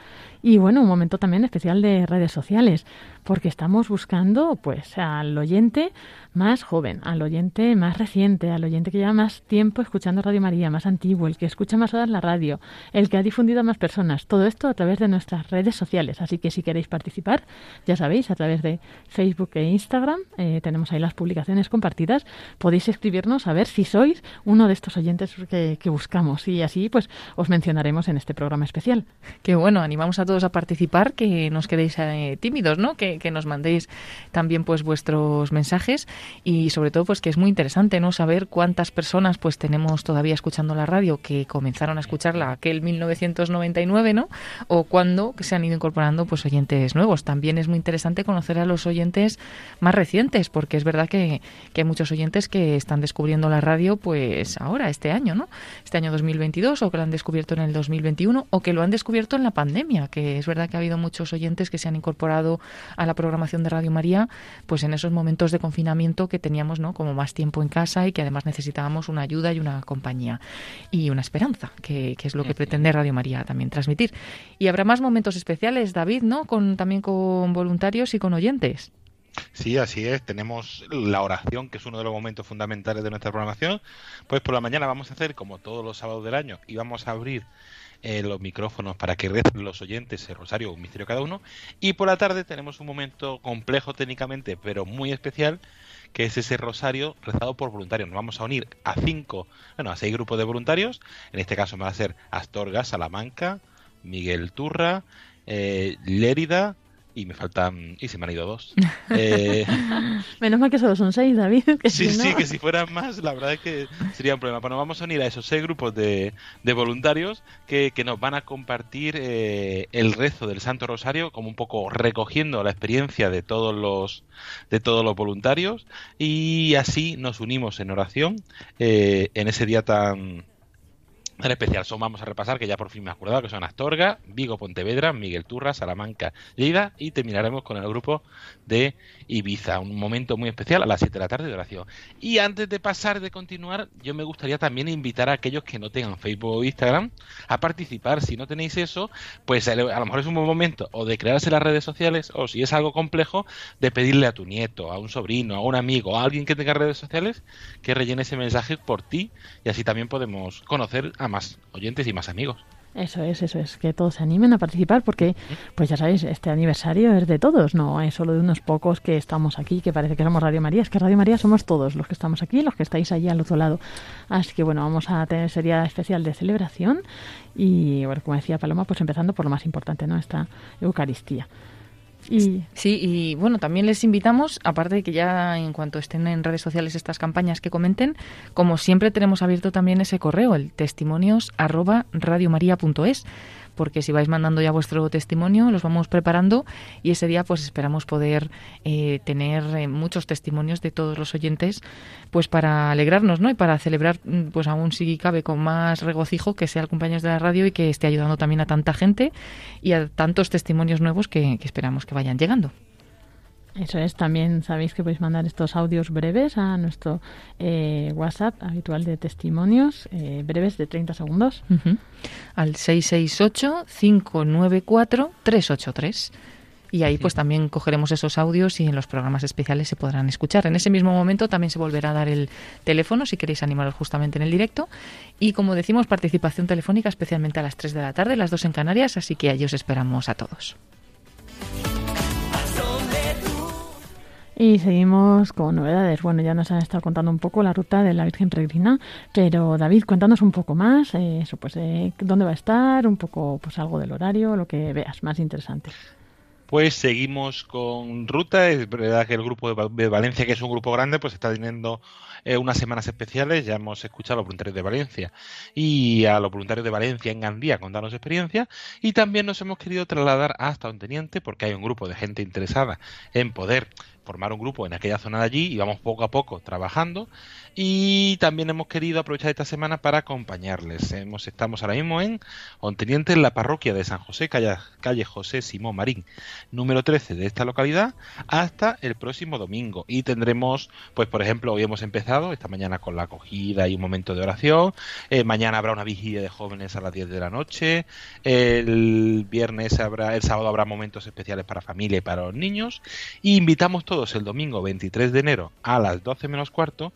Y bueno, un momento también especial de redes sociales, porque estamos buscando pues al oyente más joven, al oyente más reciente, al oyente que lleva más tiempo escuchando Radio María, más antiguo, el que escucha más horas la radio, el que ha difundido a más personas. Todo esto a través de nuestras redes sociales. Así que si queréis participar, ya sabéis, a través de Facebook e Instagram, eh, tenemos ahí las publicaciones compartidas. Podéis escribirnos a ver si sois uno de estos oyentes que, buscamos y así pues os mencionaremos en este programa especial. Que bueno, animamos a todos a participar, que no os quedéis eh, tímidos, ¿no? Que, que nos mandéis también pues vuestros mensajes y sobre todo pues que es muy interesante, ¿no? Saber cuántas personas pues tenemos todavía escuchando la radio que comenzaron a escucharla aquel 1999, ¿no? O cuando se han ido incorporando pues oyentes nuevos. También es muy interesante conocer a los oyentes más recientes, porque es verdad que, que hay muchos oyentes que están descubriendo la radio pues ahora, este año, ¿no? Este año 2022 o que lo han descubierto en el 2021 o que lo han descubierto en la pandemia, que es verdad que ha habido muchos oyentes que se han incorporado a la programación de Radio María pues en esos momentos de confinamiento que teníamos, ¿no? Como más tiempo en casa y que además necesitábamos una ayuda y una compañía y una esperanza, que, que es lo que pretende Radio María también transmitir. Y habrá más momentos especiales, David, ¿no? Con, también con voluntarios y con oyentes. Sí, así es. Tenemos la oración, que es uno de los momentos fundamentales de nuestra programación. Pues por la mañana vamos a hacer, como todos los sábados del año, y vamos a abrir eh, los micrófonos para que recen los oyentes el rosario, un misterio cada uno. Y por la tarde tenemos un momento complejo técnicamente, pero muy especial, que es ese rosario rezado por voluntarios. Nos vamos a unir a cinco, bueno, a seis grupos de voluntarios. En este caso va a ser Astorga, Salamanca, Miguel Turra, eh, Lérida, y me faltan, y se me han ido dos. Eh, Menos mal que solo son seis, David. Que Sí, si no- sí, que si fueran más, la verdad es que sería un problema. Pero nos vamos a unir a esos seis grupos de, de voluntarios que, que nos van a compartir eh, el rezo del Santo Rosario, como un poco recogiendo la experiencia de todos los de todos los voluntarios y así nos unimos en oración eh, en ese día tan tan especial. Son, vamos a repasar, que ya por fin me he acordado, que son Astorga, Vigo, Pontevedra, Miguel Turra, Salamanca, Lleida y terminaremos con el grupo de Ibiza. Un momento muy especial a las 7 de la tarde de oración. Y antes de pasar, de continuar, yo me gustaría también invitar a aquellos que no tengan Facebook o Instagram a participar. Si no tenéis eso, pues a lo mejor es un buen momento o de crearse las redes sociales o si es algo complejo, de pedirle a tu nieto, a un sobrino, a un amigo, a alguien que tenga redes sociales que rellene ese mensaje por ti y así también podemos conocer a más oyentes y más amigos. Eso es, eso es, que todos se animen a participar porque, pues ya sabéis, este aniversario es de todos, no es solo de unos pocos que estamos aquí, que parece que somos Radio María, es que Radio María somos todos los que estamos aquí, los que estáis allí al otro lado. Así que bueno, vamos a tener ese día especial de celebración y, bueno, como decía Paloma, pues empezando por lo más importante, ¿no? Esta Eucaristía. Y Sí, y bueno, también les invitamos, aparte de que ya en cuanto estén en redes sociales estas campañas que comenten, como siempre tenemos abierto también ese correo, el testimonios arroba porque si vais mandando ya vuestro testimonio, los vamos preparando y ese día pues esperamos poder eh, tener eh, muchos testimonios de todos los oyentes, pues para alegrarnos, ¿no? Y para celebrar, mm, pues aún si cabe con más regocijo que sea el cumpleaños de la radio y que esté ayudando también a tanta gente y a tantos testimonios nuevos que, que esperamos que vayan llegando. Eso es, también sabéis que podéis mandar estos audios breves a nuestro eh, WhatsApp habitual de testimonios, eh, breves de 30 segundos. Ujú. Al 668-594-383. Y ahí pues también cogeremos esos audios y en los programas especiales se podrán escuchar. En ese mismo momento también se volverá a dar el teléfono si queréis animaros justamente en el directo. Y como decimos, participación telefónica especialmente a las 3 de la tarde, las 2 en Canarias, así que ahí os esperamos a todos. Y seguimos con novedades. Bueno, ya nos han estado contando un poco la ruta de la Virgen Peregrina, pero David, cuéntanos un poco más, eh, eso, pues, eh, dónde va a estar, un poco, pues, algo del horario, lo que veas más interesante. Pues seguimos con ruta. Es verdad que el grupo de Va- de Valencia, que es un grupo grande, pues está teniendo eh, unas semanas especiales. Ya hemos escuchado a los voluntarios de Valencia y a los voluntarios de Valencia en Gandía contarnos experiencia. Y también nos hemos querido trasladar hasta un teniente porque hay un grupo de gente interesada en poder formar un grupo en aquella zona de allí y vamos poco a poco trabajando. Y también hemos querido aprovechar esta semana para acompañarles. Estamos ahora mismo en Onteniente, en la parroquia de San José, calle, calle José Simón Marín, número 13 de esta localidad, hasta el próximo domingo. Y tendremos, pues por ejemplo, hoy hemos empezado, esta mañana con la acogida y un momento de oración. Eh, mañana habrá una vigilia de jóvenes a las 10 de la noche. El viernes habrá, el sábado habrá momentos especiales para familia y para los niños. Y invitamos todos el domingo 23 de enero a las 12 menos cuarto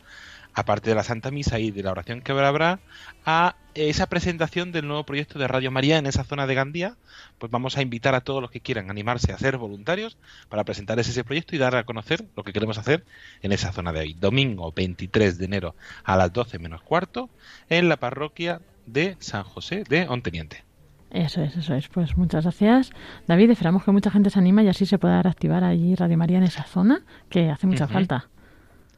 aparte de la Santa Misa y de la oración que habrá, a esa presentación del nuevo proyecto de Radio María en esa zona de Gandía, pues vamos a invitar a todos los que quieran animarse a ser voluntarios para presentar ese proyecto y dar a conocer lo que queremos hacer en esa zona de hoy. Domingo 23 de enero a las 12 menos cuarto en la parroquia de San José de Onteniente. Eso es, eso es. Pues muchas gracias, David. Esperamos que mucha gente se anime y así se pueda reactivar allí Radio María en esa zona, que hace mucha falta.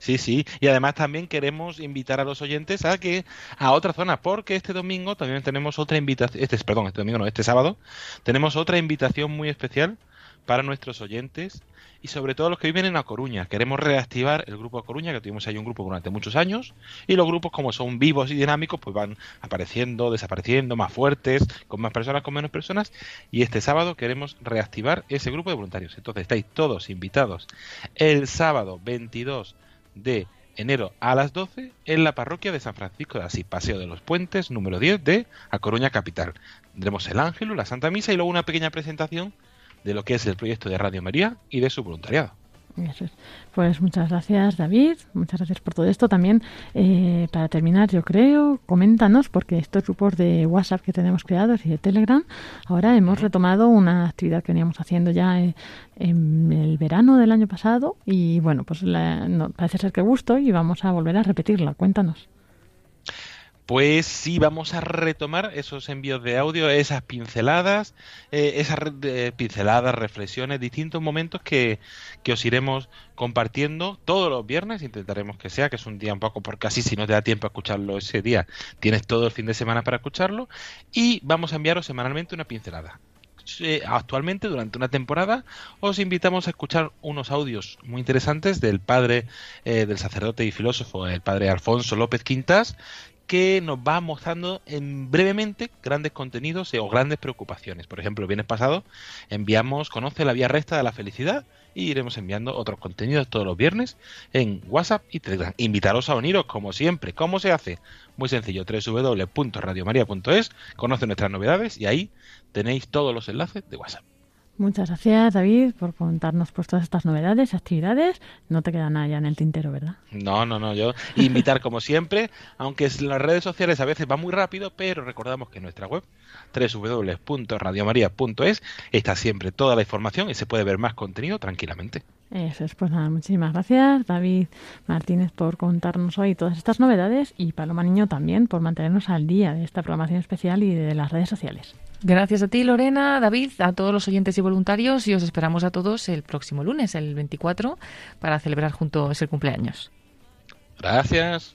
Sí, sí, y además también queremos invitar a los oyentes a que a otra zona, porque este domingo también tenemos otra invitación, este, perdón, este domingo no, este sábado, tenemos otra invitación muy especial para nuestros oyentes y sobre todo los que viven en A Coruña. Queremos reactivar el grupo A Coruña, que tuvimos ahí un grupo durante muchos años, y los grupos como son vivos y dinámicos, pues van apareciendo, desapareciendo, más fuertes, con más personas, con menos personas, y este sábado queremos reactivar ese grupo de voluntarios. Entonces estáis todos invitados el sábado 22 de enero a las 12 en la parroquia de San Francisco de Asís, Paseo de los Puentes, número 10 de A Coruña Capital. Tendremos el Ángelo, la Santa Misa y luego una pequeña presentación de lo que es el proyecto de Radio María y de su voluntariado. Eso es. Pues muchas gracias, David. Muchas gracias por todo esto. También, eh, para terminar, yo creo, coméntanos, porque estos grupos de WhatsApp que tenemos creados y de Telegram, ahora hemos retomado una actividad que veníamos haciendo ya eh, en el verano del año pasado y bueno, pues la- no- parece ser que gustó y vamos a volver a repetirla. Cuéntanos. Pues sí, vamos a retomar esos envíos de audio, esas pinceladas, eh, esas pinceladas, reflexiones, distintos momentos que, que os iremos compartiendo todos los viernes. Intentaremos que sea, que es un día un poco, porque así si no te da tiempo a escucharlo ese día, tienes todo el fin de semana para escucharlo. Y vamos a enviaros semanalmente una pincelada. Actualmente, durante una temporada, os invitamos a escuchar unos audios muy interesantes del padre, eh, del sacerdote y filósofo, el padre Alfonso López Quintas, que nos va mostrando en brevemente grandes contenidos o grandes preocupaciones. Por ejemplo, el viernes pasado enviamos Conoce la vía recta de la felicidad y iremos enviando otros contenidos todos los viernes en WhatsApp y Telegram. Invitaros a uniros como siempre. ¿Cómo se hace? Muy sencillo, www.radiomaria.es, conoce nuestras novedades y ahí tenéis todos los enlaces de WhatsApp. Muchas gracias, David, por contarnos pues, todas estas novedades, actividades. No te queda nada ya en el tintero, ¿verdad? No, no, no, yo invitar como siempre, aunque las redes sociales a veces va muy rápido, pero recordamos que nuestra web www.radiomaria.es está siempre toda la información y se puede ver más contenido tranquilamente. Eso es, pues nada, muchísimas gracias, David Martínez, por contarnos hoy todas estas novedades y Paloma Niño también por mantenernos al día de esta programación especial y de las redes sociales. Gracias a ti, Lorena, David, a todos los oyentes y voluntarios y os esperamos a todos el próximo lunes, el 24, para celebrar juntos el cumpleaños. Gracias.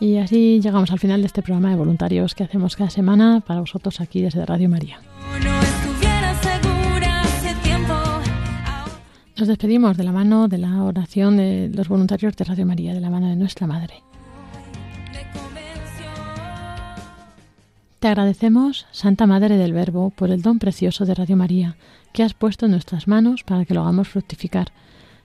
Y así llegamos al final de este programa de voluntarios que hacemos cada semana para vosotros aquí desde Radio María. Nos despedimos de la mano de la oración de los voluntarios de Radio María, de la mano de nuestra Madre. Te agradecemos, Santa Madre del Verbo, por el don precioso de Radio María que has puesto en nuestras manos para que lo hagamos fructificar.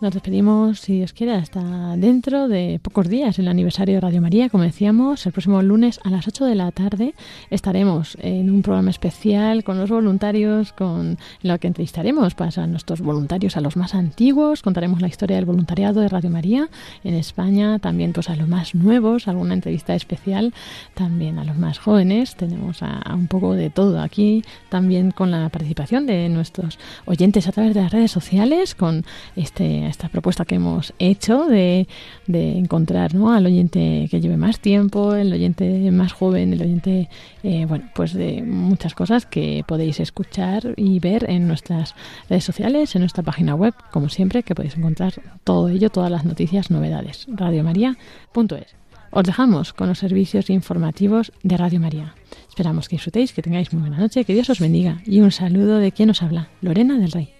Nos despedimos, si Dios quiere, hasta dentro de pocos días, el aniversario de Radio María. Como decíamos, el próximo lunes a las 8 de la tarde estaremos en un programa especial con los voluntarios, con lo que entrevistaremos pues, a nuestros voluntarios, a los más antiguos, contaremos la historia del voluntariado de Radio María en España, también pues a los más nuevos, alguna entrevista especial, también a los más jóvenes. Tenemos a un poco de todo aquí, también con la participación de nuestros oyentes a través de las redes sociales, con este esta propuesta que hemos hecho de, de encontrar ¿no? al oyente que lleve más tiempo, el oyente más joven, el oyente, eh, bueno, pues de muchas cosas que podéis escuchar y ver en nuestras redes sociales, en nuestra página web, como siempre, que podéis encontrar todo ello, todas las noticias, novedades, radiomaria.es. Os dejamos con los servicios informativos de Radio María. Esperamos que disfrutéis, que tengáis muy buena noche, que Dios os bendiga y un saludo de quien os habla, Lorena del Rey.